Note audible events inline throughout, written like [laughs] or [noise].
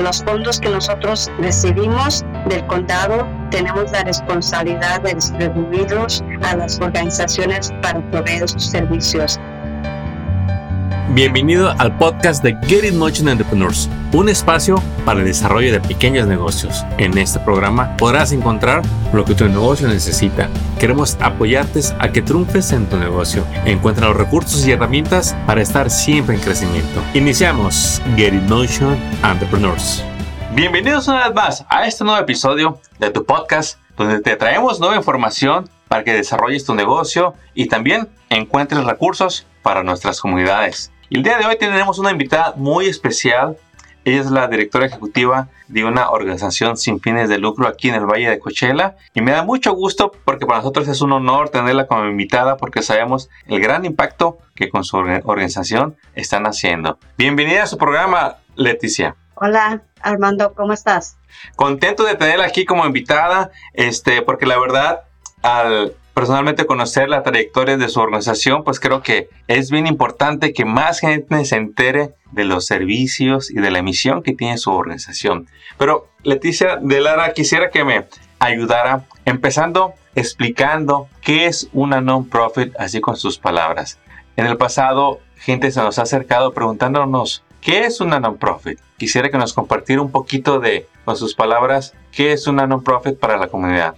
Los fondos que nosotros recibimos del condado tenemos la responsabilidad de distribuirlos a las organizaciones para proveer sus servicios. Bienvenido al podcast de Get It Motion Entrepreneurs, un espacio para el desarrollo de pequeños negocios. En este programa podrás encontrar lo que tu negocio necesita. Queremos apoyarte a que triunfes en tu negocio. Encuentra los recursos y herramientas para estar siempre en crecimiento. Iniciamos Get It Motion Entrepreneurs. Bienvenidos una vez más a este nuevo episodio de tu podcast donde te traemos nueva información para que desarrolles tu negocio y también encuentres recursos para nuestras comunidades. El día de hoy tenemos una invitada muy especial. Ella es la directora ejecutiva de una organización sin fines de lucro aquí en el Valle de Coachella y me da mucho gusto porque para nosotros es un honor tenerla como invitada porque sabemos el gran impacto que con su organización están haciendo. Bienvenida a su programa, Leticia. Hola, Armando, ¿cómo estás? Contento de tenerla aquí como invitada, este, porque la verdad, al personalmente conocer la trayectoria de su organización, pues creo que es bien importante que más gente se entere de los servicios y de la misión que tiene su organización. Pero Leticia de Lara, quisiera que me ayudara empezando explicando qué es una non-profit, así con sus palabras. En el pasado, gente se nos ha acercado preguntándonos ¿Qué es una non-profit? Quisiera que nos compartiera un poquito de, con sus palabras, qué es una non-profit para la comunidad.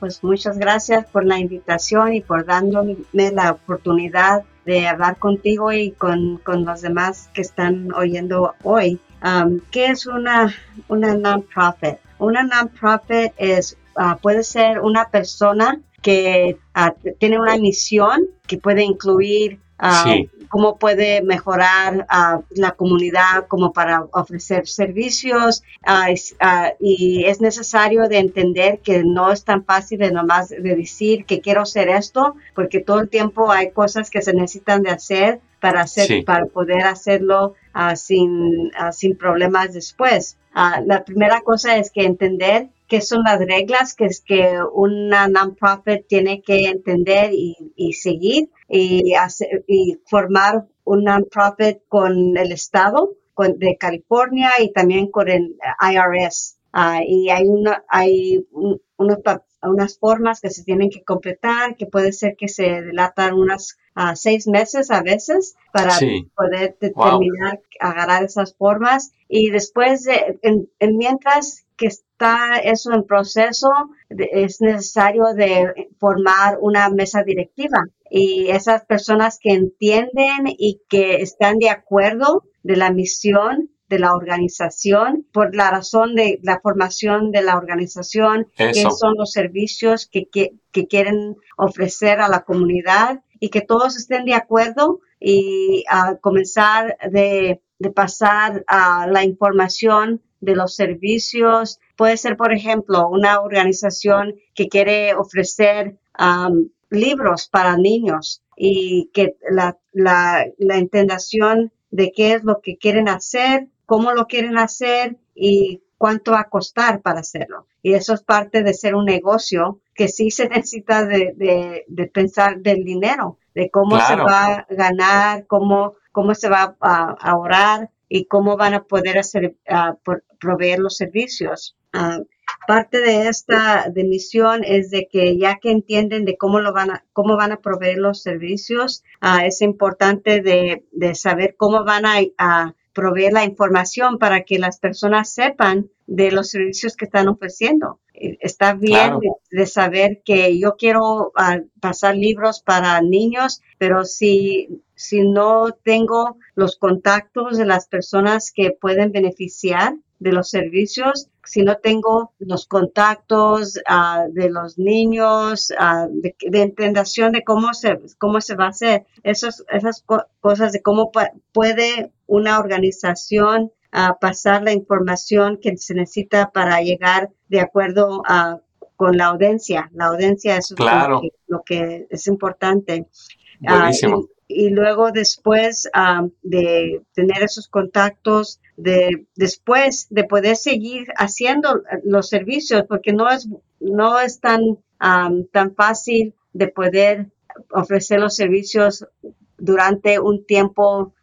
pues muchas gracias por la invitación y por dándome la oportunidad de hablar contigo y con, con los demás que están oyendo hoy. Um, ¿Qué es una, una non-profit? Una non-profit es, uh, puede ser una persona que uh, tiene una misión que puede incluir uh, cómo puede mejorar a la comunidad como para ofrecer servicios ah, ah, y es necesario de entender que no es tan fácil de nomás de decir que quiero hacer esto porque todo el tiempo hay cosas que se necesitan de hacer para hacer para poder hacerlo sin, sin problemas después. la primera cosa es que entender qué son las reglas que es que una non-profit tiene que entender y, y seguir y, hacer, y formar un non-profit con el Estado con, de California y también con el IRS. Uh, y hay, una, hay un, unos, unas formas que se tienen que completar, que puede ser que se delatan unas uh, seis meses a veces para poder determinar, agarrar esas formas. Y después, de, en, en mientras que está eso en proceso, es necesario de formar una mesa directiva. Y esas personas que entienden y que están de acuerdo de la misión de la organización por la razón de la formación de la organización, qué son los servicios que, que, quieren ofrecer a la comunidad y que todos estén de acuerdo y a comenzar de, de pasar a la información de los servicios. Puede ser, por ejemplo, una organización que quiere ofrecer libros para niños y que la, la, la intención de qué es lo que quieren hacer, cómo lo quieren hacer y cuánto va a costar para hacerlo. Y eso es parte de ser un negocio que sí se [laughs] necesita de, de, de pensar del dinero, de cómo se va a ganar, cómo, cómo se va a ahorrar y cómo van a poder hacer, proveer los servicios. Ah, parte de esta de misión es de que ya que entienden de cómo lo van a, cómo van a proveer los servicios, ah, es importante de, de, saber cómo van a, proveer la información para que las personas sepan de los servicios que están ofreciendo. Eh, está bien de, saber que yo quiero ah, pasar libros para niños, pero si, si no tengo los contactos de las personas que pueden beneficiar de los servicios, si no tengo los contactos uh, de los niños, uh, de, de, entendación de cómo se, cómo se va a hacer, Esos, esas cosas de cómo puede una organización uh, pasar la información que se necesita para llegar de acuerdo con la audiencia. La audiencia es lo, que, lo, que, es importante. Buenísimo y luego después de tener esos contactos, de después de poder seguir haciendo los servicios, porque no es, no es tan, tan fácil de poder ofrecer los servicios durante un tiempo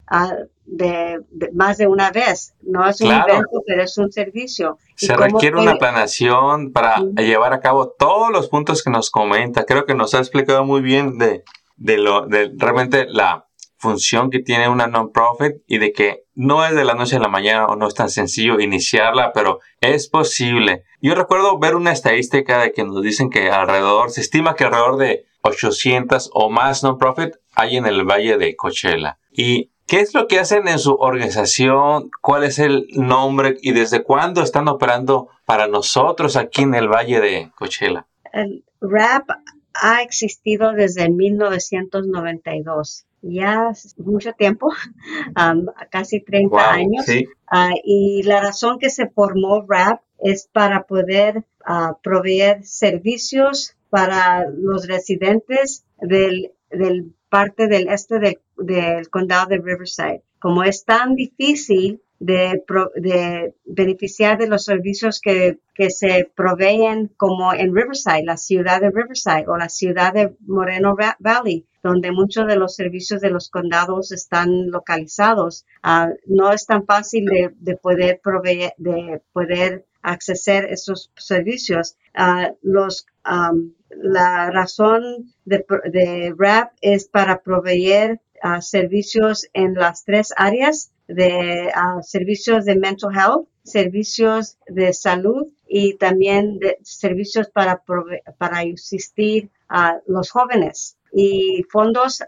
de, más de una vez. No es un evento, pero es un servicio. Se requiere una planación para llevar a cabo todos los puntos que nos comenta. Creo que nos ha explicado muy bien de, de lo de realmente la función que tiene una non-profit y de que no es de la noche a la mañana o no es tan sencillo iniciarla, pero es posible. Yo recuerdo ver una estadística de que nos dicen que alrededor, se estima que alrededor de 800 o más non-profit hay en el Valle de Coachella. ¿Y qué es lo que hacen en su organización? ¿Cuál es el nombre? ¿Y desde cuándo están operando para nosotros aquí en el Valle de Coachella? El RAP ha existido desde 1992 ya mucho tiempo, [laughs] casi 30 años. Ah, y la razón que se formó RAP es para poder uh, proveer servicios para los residentes del, del parte del este del condado de Riverside. Como es tan difícil de, de, beneficiar de los servicios que, que, se proveen como en Riverside, la ciudad de Riverside o la ciudad de Moreno Valley, donde muchos de los servicios de los condados están localizados. Ah, no es tan fácil de, de poder proveer, de poder acceder esos servicios. Uh, los la razón de, de, RAP es para proveer uh, servicios en las tres áreas de uh, servicios de mental health, servicios de salud y también de servicios para, para asistir a los jóvenes y fondos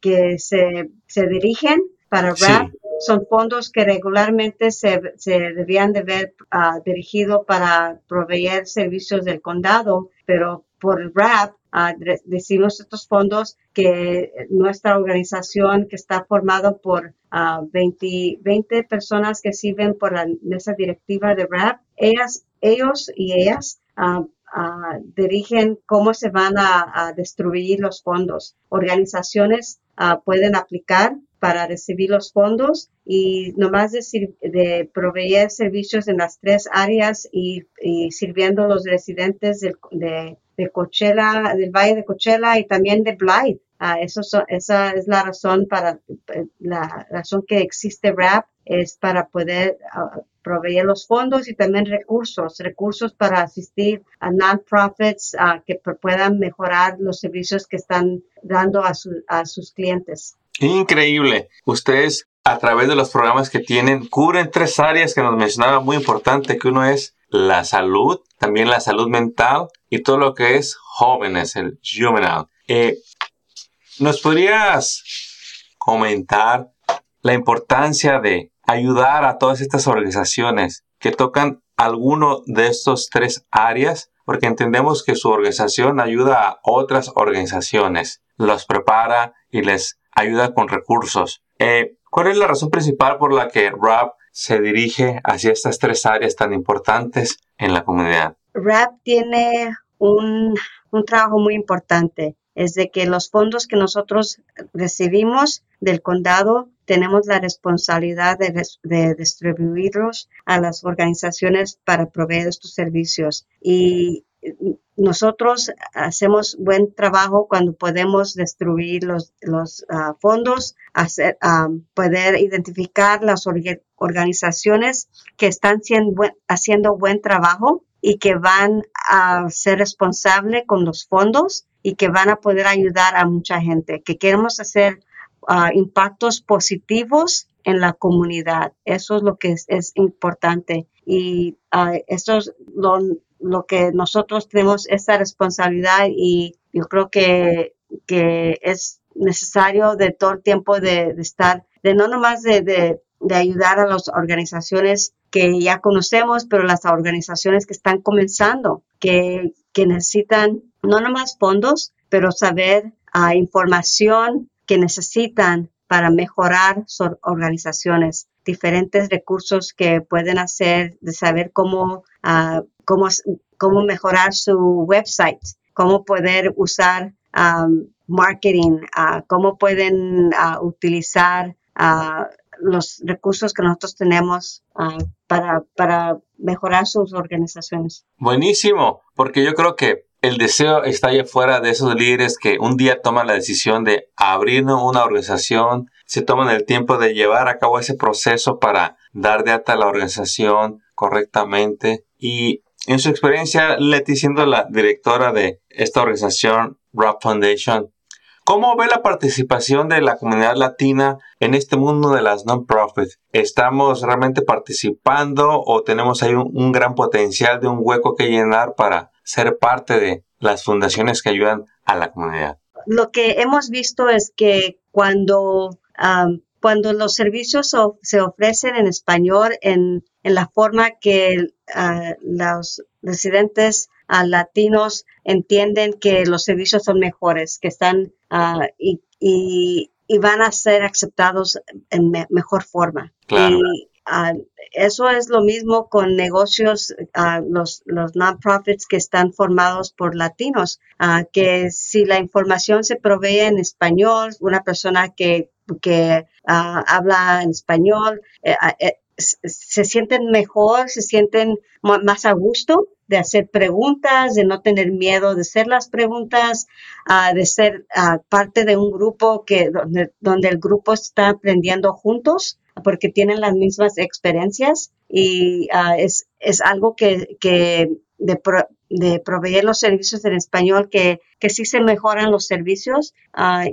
que se, se, dirigen para RAP. Son fondos que regularmente se, se debían de ver dirigido para proveer servicios del condado, pero por RAP uh, decimos estos fondos que nuestra organización que está formado por 20, 20, personas que sirven por la mesa directiva de RAP, ellas, ellos y ellas dirigen cómo se van a, a, distribuir los fondos. Organizaciones pueden aplicar para recibir los fondos y nomás de, de proveer servicios en las tres áreas y, sirviendo a los residentes de, de, Coachella, del Valle de Coachella y también de Blythe. Ah, eso esa es la razón para la razón que existe RAP es para poder ah, proveer los fondos y también recursos, recursos para asistir a non-profits ah, que puedan mejorar los servicios que están dando a, a sus clientes. Increíble. Ustedes a través de los programas que tienen cubren tres áreas que nos mencionaba muy importante, que uno es la salud, también la salud mental y todo lo que es jóvenes, el juvenile. Eh, ¿Nos podrías comentar la importancia de ayudar a todas estas organizaciones que tocan alguno de estos tres áreas? Porque entendemos que su organización ayuda a otras organizaciones, los prepara y les ayuda con recursos. Eh, ¿Cuál es la razón principal por la que RAP se dirige hacia estas tres áreas tan importantes en la comunidad? RAP tiene un, un trabajo muy importante. Es de que los fondos que nosotros recibimos del condado tenemos la responsabilidad de, de, distribuirlos a las organizaciones para proveer estos servicios. Y nosotros hacemos buen trabajo cuando podemos destruir los, los ah, fondos, hacer, ah, poder identificar las organizaciones que están haciendo buen trabajo y que van a ser responsables con los fondos y que van a poder ayudar a mucha gente, que queremos hacer ah, impactos positivos en la comunidad. Eso es lo que es, importante. Y eso es lo, lo que nosotros tenemos esa responsabilidad y yo creo que, que es necesario de todo el tiempo de, estar, de no nomás de, de, ayudar a las organizaciones que ya conocemos, pero las organizaciones que están comenzando, que, que necesitan no nomás fondos, pero saber uh, información que necesitan para mejorar sus organizaciones, diferentes recursos que pueden hacer, de saber cómo uh, cómo, cómo mejorar su website, cómo poder usar um, marketing, uh, cómo pueden uh, utilizar uh, los recursos que nosotros tenemos para, para mejorar sus organizaciones. Buenísimo, porque yo creo que el deseo está allá afuera de esos líderes que un día toman la decisión de abrir una organización, se toman el tiempo de llevar a cabo ese proceso para dar de alta la organización correctamente. Y en su experiencia, Leti siendo la directora de esta organización, Rock Foundation, ¿Cómo ve la participación de la comunidad latina en este mundo de las non-profits? ¿Estamos realmente participando o tenemos ahí un, gran potencial de un hueco que llenar para ser parte de las fundaciones que ayudan a la comunidad? Lo que hemos visto es que cuando, cuando los servicios se ofrecen en español en, la forma que ah, los residentes uh, latinos entienden que los servicios son mejores, que están uh, y, y, y, van a ser aceptados en me mejor forma. Claro. Y, uh, eso es lo mismo con negocios, los, los non-profits que están formados por latinos, que si la información se provee en español, una persona que, que habla en español, eh, eh, se sienten mejor, se sienten más a gusto de hacer preguntas, de no tener miedo de hacer las preguntas, uh, de ser uh, parte de un grupo que donde, donde, el grupo está aprendiendo juntos porque tienen las mismas experiencias y uh, es, es algo que, que de, pro, de, proveer los servicios en español que, que sí se mejoran los servicios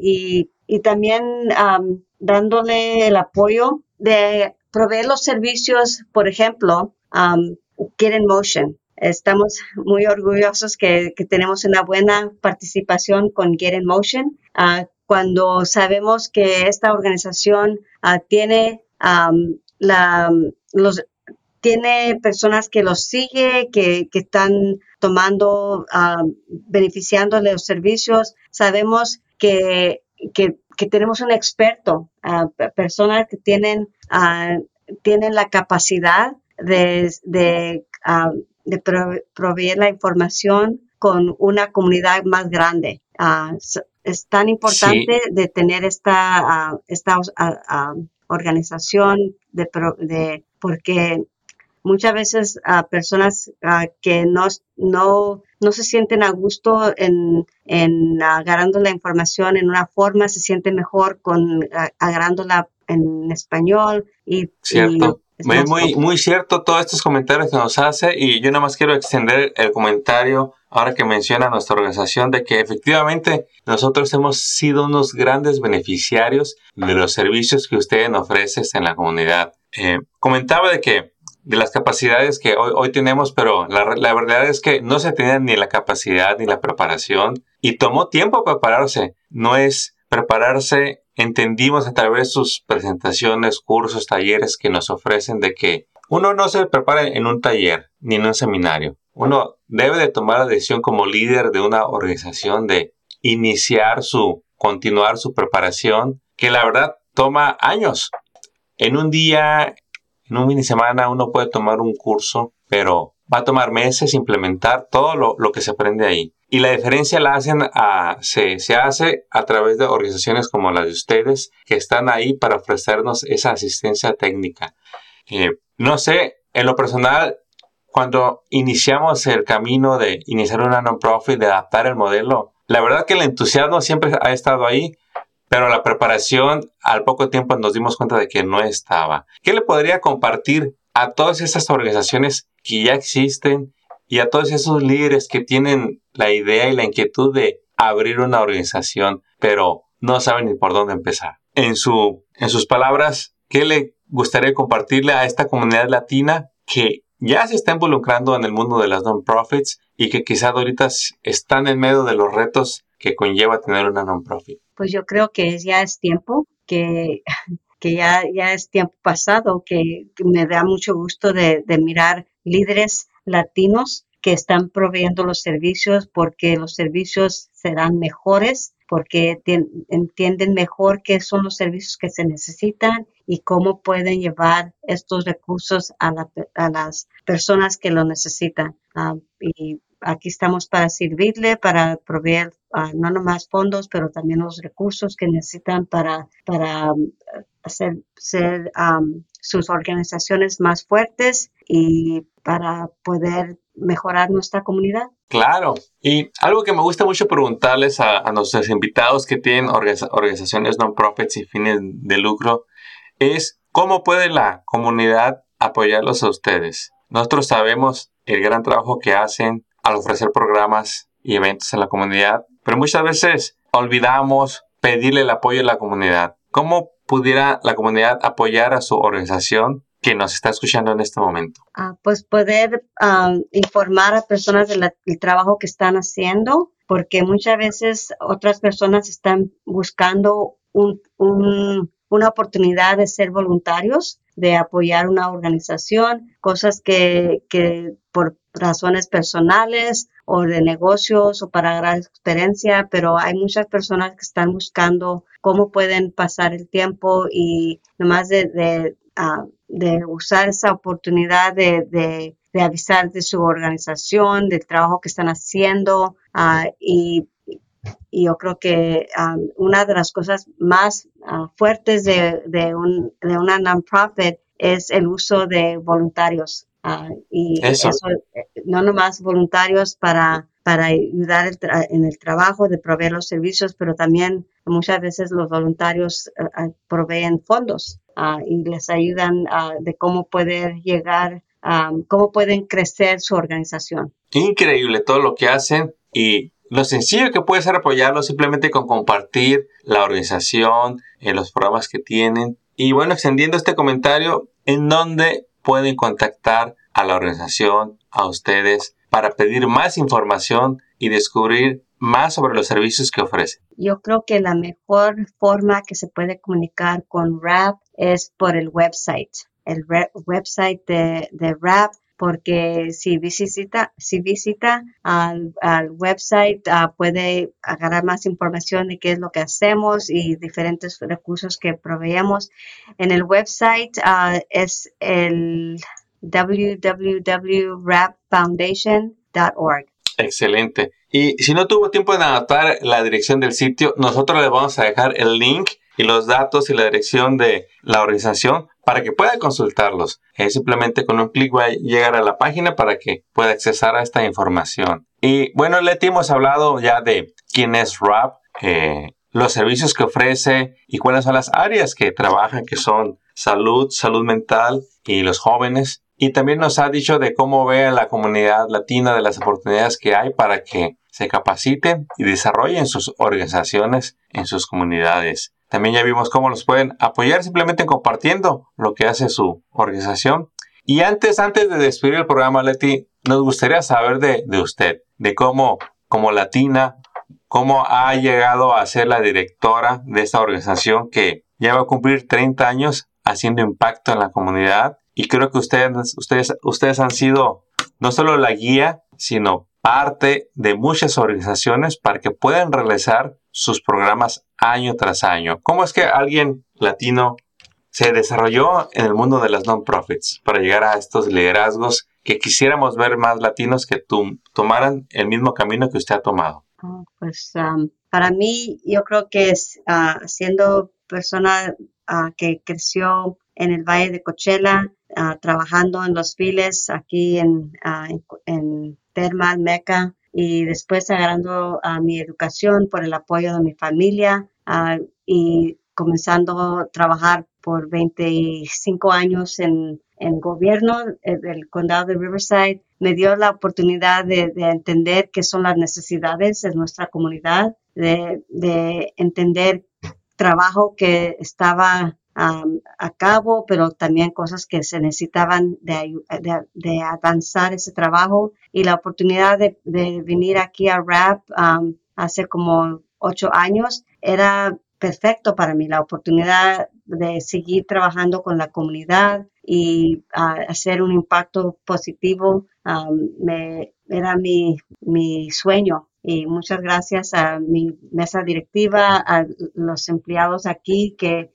y, y, también um, dándole el apoyo de proveer los servicios, por ejemplo, um, Get in Motion. Estamos muy orgullosos que, que, tenemos una buena participación con Get in Motion. Uh, cuando sabemos que esta organización uh, tiene um, la, los, tiene personas que los sigue, que, que están tomando, uh, beneficiándole los servicios. Sabemos que, que que tenemos un experto, uh, personas que tienen, uh, tienen la capacidad de, de, uh, de proveer la información con una comunidad más grande. es tan importante sí. de tener esta, esta organización de, de, porque muchas veces personas que no, no no se sienten a gusto en, en agarrando la información en una forma, se sienten mejor con agarrándola en español y... Cierto. Y muy, muy, muy cierto todos estos comentarios que nos hace y yo nada más quiero extender el comentario ahora que menciona nuestra organización de que efectivamente nosotros hemos sido unos grandes beneficiarios de los servicios que ustedes ofrecen en la comunidad. Eh, comentaba de que de las capacidades que hoy, hoy tenemos, pero la, la, verdad es que no se tenía ni la capacidad ni la preparación y tomó tiempo prepararse. No es prepararse, entendimos a través de sus presentaciones, cursos, talleres que nos ofrecen de que uno no se prepara en un taller ni en un seminario. Uno debe de tomar la decisión como líder de una organización de iniciar su, continuar su preparación, que la verdad toma años. En un día, en un fin de semana uno puede tomar un curso, pero va a tomar meses implementar todo lo, lo que se aprende ahí. Y la diferencia la hacen a, se, se, hace a través de organizaciones como las de ustedes que están ahí para ofrecernos esa asistencia técnica. Eh, no sé, en lo personal, cuando iniciamos el camino de iniciar una non-profit, de adaptar el modelo, la verdad que el entusiasmo siempre ha estado ahí, pero la preparación al poco tiempo nos dimos cuenta de que no estaba. ¿Qué le podría compartir a todas esas organizaciones que ya existen y a todos esos líderes que tienen la idea y la inquietud de abrir una organización, pero no saben ni por dónde empezar? En, su, en sus palabras, ¿qué le gustaría compartirle a esta comunidad latina que ya se está involucrando en el mundo de las non-profits y que quizás ahorita están en medio de los retos que conlleva tener una non-profit? Pues yo creo que ya es tiempo, que, que ya, ya es tiempo pasado, que, me da mucho gusto de, mirar líderes latinos que están proveyendo los servicios porque los servicios serán mejores, porque entienden mejor qué son los servicios que se necesitan y cómo pueden llevar estos recursos a, la, a las personas que lo necesitan. Y aquí estamos para servirle, para proveer uh, no nomás fondos, pero también los recursos que necesitan para, para um, hacer ser, um, sus organizaciones más fuertes y para poder mejorar nuestra comunidad. Claro, y algo que me gusta mucho preguntarles a, nuestros invitados que tienen organizaciones non-profits y fines de lucro es cómo puede la comunidad apoyarlos a ustedes. Nosotros sabemos el gran trabajo que hacen al ofrecer programas y eventos en la comunidad, pero muchas veces olvidamos pedirle el apoyo a la comunidad. ¿Cómo pudiera la comunidad apoyar a su organización que nos está escuchando en este momento? Ah, pues poder ah, informar a personas del trabajo que están haciendo, porque muchas veces otras personas están buscando una oportunidad de ser voluntarios, de apoyar una organización, cosas que, que por razones personales o de negocios o para gran experiencia, pero hay muchas personas que están buscando cómo pueden pasar el tiempo y nomás de, de, ah, de usar esa oportunidad de, de, avisar de su organización, del trabajo que están haciendo uh, y, yo creo que um, una de las cosas más uh, fuertes de, de, de una non-profit es el uso de voluntarios. Uh, y eso. Eh, no nomás voluntarios para, para ayudar en el trabajo de proveer los servicios, pero también muchas veces los voluntarios uh, proveen fondos uh, y les ayudan de cómo poder llegar, um, cómo pueden crecer su organización. Increíble todo lo que hacen y lo sencillo que puede ser apoyarlo simplemente con compartir la organización, en los programas que tienen. Y bueno, extendiendo este comentario, ¿en dónde pueden contactar a la organización, a ustedes, para pedir más información y descubrir más sobre los servicios que ofrecen? Yo creo que la mejor forma que se puede comunicar con RAP es por el website. El website de, de RAP porque si visita, si visita al, website ah, puede agarrar más información de qué es lo que hacemos y diferentes recursos que proveemos. En el website uh, es el www.rapfoundation.org. Excelente. Y si no tuvo tiempo de anotar la dirección del sitio, nosotros le vamos a dejar el link y los datos y la dirección de la organización para que pueda consultarlos. Simplemente con un clic va a llegar a la página para que pueda accesar a esta información. Y bueno, Leti, hemos hablado ya de quién es RAP, eh, los servicios que ofrece y cuáles son las áreas que trabajan, que son salud, salud mental y los jóvenes. Y también nos ha dicho de cómo ve a la comunidad latina de las oportunidades que hay para que se capaciten y desarrollen sus organizaciones en sus comunidades. También ya vimos cómo los pueden apoyar simplemente compartiendo lo que hace su organización. Y antes, antes de despedir el programa, Leti, nos gustaría saber de, de usted, de cómo, como latina, cómo ha llegado a ser la directora de esta organización que ya va a cumplir 30 años haciendo impacto en la comunidad y creo que ustedes, ustedes, ustedes han sido no solo la guía, sino parte de muchas organizaciones para que puedan realizar sus programas año tras año. ¿Cómo es que alguien latino se desarrolló en el mundo de las non-profits para llegar a estos liderazgos que quisiéramos ver más latinos que tomaran el mismo camino que usted ha tomado? Ah, pues um, para mí yo creo que es uh, siendo persona uh, que creció en el Valle de Coachella, Ah, trabajando en los files aquí en, uh, en, Termal, Meca, y después agarrando a mi educación por el apoyo de mi familia y comenzando a trabajar por 25 años en, en gobierno eh, del condado de Riverside, me dio la oportunidad de, de entender qué son las necesidades de nuestra comunidad, de entender trabajo que estaba a cabo, pero también cosas que se necesitaban de, de, avanzar ese trabajo y la oportunidad de, venir aquí a RAP hace como ocho años era perfecto para mí, la oportunidad de seguir trabajando con la comunidad y hacer un impacto positivo me, era mi, mi sueño. Y muchas gracias a mi mesa directiva, a los empleados aquí que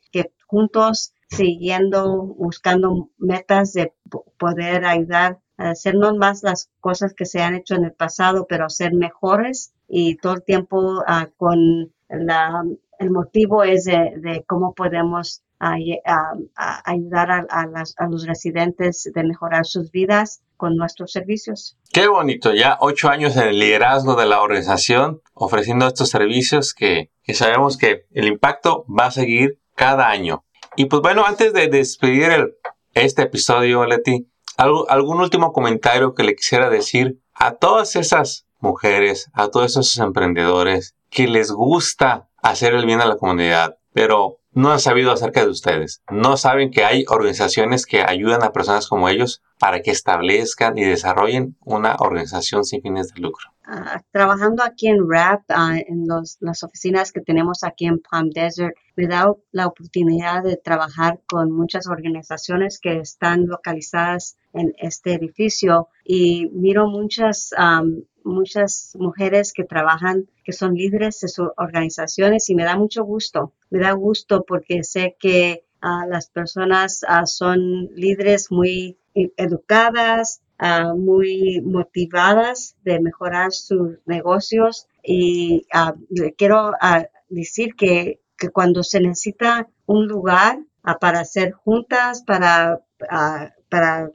juntos siguiendo, buscando metas de poder ayudar a hacer no más las cosas que se han hecho en el pasado, pero ser mejores y todo el tiempo ah, con la, el motivo es de, cómo podemos ayudar a, los residentes de mejorar sus vidas con nuestros servicios. Qué bonito, ya ocho años en el liderazgo de la organización, ofreciendo estos servicios que, sabemos que el impacto va a seguir cada año. Y pues bueno, antes de despedir este episodio, Leti, ¿algún último comentario que le quisiera decir a todas esas mujeres, a todos esos emprendedores que les gusta hacer el bien a la comunidad, pero no han sabido acerca de ustedes. No saben que hay organizaciones que ayudan a personas como ellos para que establezcan y desarrollen una organización sin fines de lucro. Ah, trabajando aquí en RAP, ah, en las oficinas que tenemos aquí en Palm Desert, me da la oportunidad de trabajar con muchas organizaciones que están localizadas en este edificio y miro muchas muchas mujeres que trabajan, que son líderes de sus organizaciones y me da mucho gusto. Me da gusto porque sé que ah, las personas son líderes muy educadas, ah, muy motivadas de mejorar sus negocios y quiero decir que, cuando se necesita un lugar para hacer juntas, para, para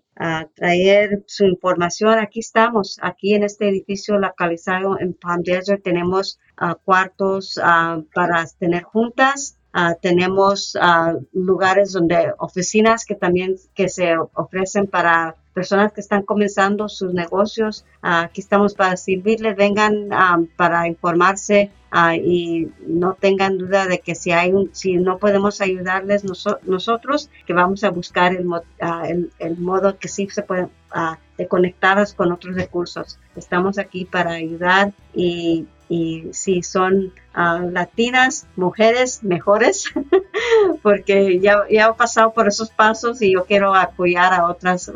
traer su información. Aquí estamos, aquí en este edificio localizado en Palm Desert, tenemos uh, cuartos uh, para tener juntas. Uh, tenemos lugares donde oficinas que también que se ofrecen para personas que están comenzando sus negocios. aquí estamos para servirles, vengan para informarse y no tengan duda de que si hay un, si no podemos ayudarles nosotros, que vamos a buscar el, el, modo que sí se puede de conectadas con otros recursos. Estamos aquí para ayudar y, y si son latinas, mujeres mejores, [laughs] porque ya, ya he pasado por esos pasos y yo quiero apoyar a otras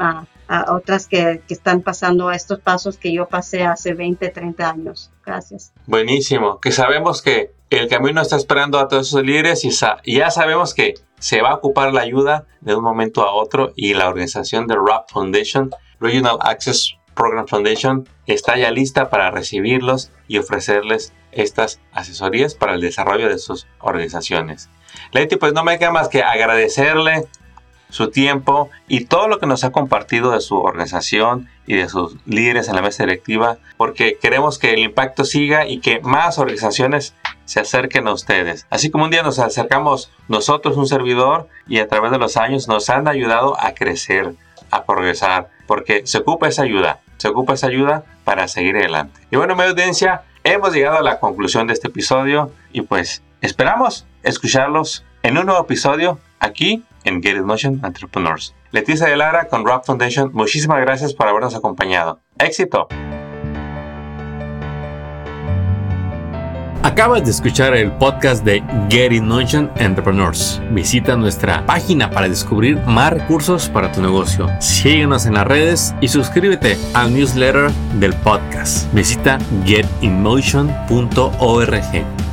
a otras que, están pasando estos pasos que yo pasé hace 20, 30 años. Gracias. Buenísimo, que sabemos que el camino está esperando a todos esos líderes y, ya sabemos que se va a ocupar la ayuda de un momento a otro y la organización de RAP Foundation, Regional Access Program Foundation, está ya lista para recibirlos y ofrecerles estas asesorías para el desarrollo de sus organizaciones. Leti, pues no me queda más que agradecerle su tiempo y todo lo que nos ha compartido de su organización y de sus líderes en la mesa directiva, porque queremos que el impacto siga y que más organizaciones se acerquen a ustedes. Así como un día nos acercamos nosotros, un servidor, y a través de los años nos han ayudado a crecer, a progresar, porque se ocupa esa ayuda, se ocupa esa ayuda para seguir adelante. Y bueno, mi audiencia, hemos llegado a la conclusión de este episodio y pues esperamos escucharlos en un nuevo episodio aquí en Get Motion Entrepreneurs. Leticia de Lara con Rock Foundation, muchísimas gracias por habernos acompañado. ¡Éxito! Acabas de escuchar el podcast de Get in Motion Entrepreneurs. Visita nuestra página para descubrir más recursos para tu negocio. Síguenos en las redes y suscríbete al newsletter del podcast. Visita getinmotion.org.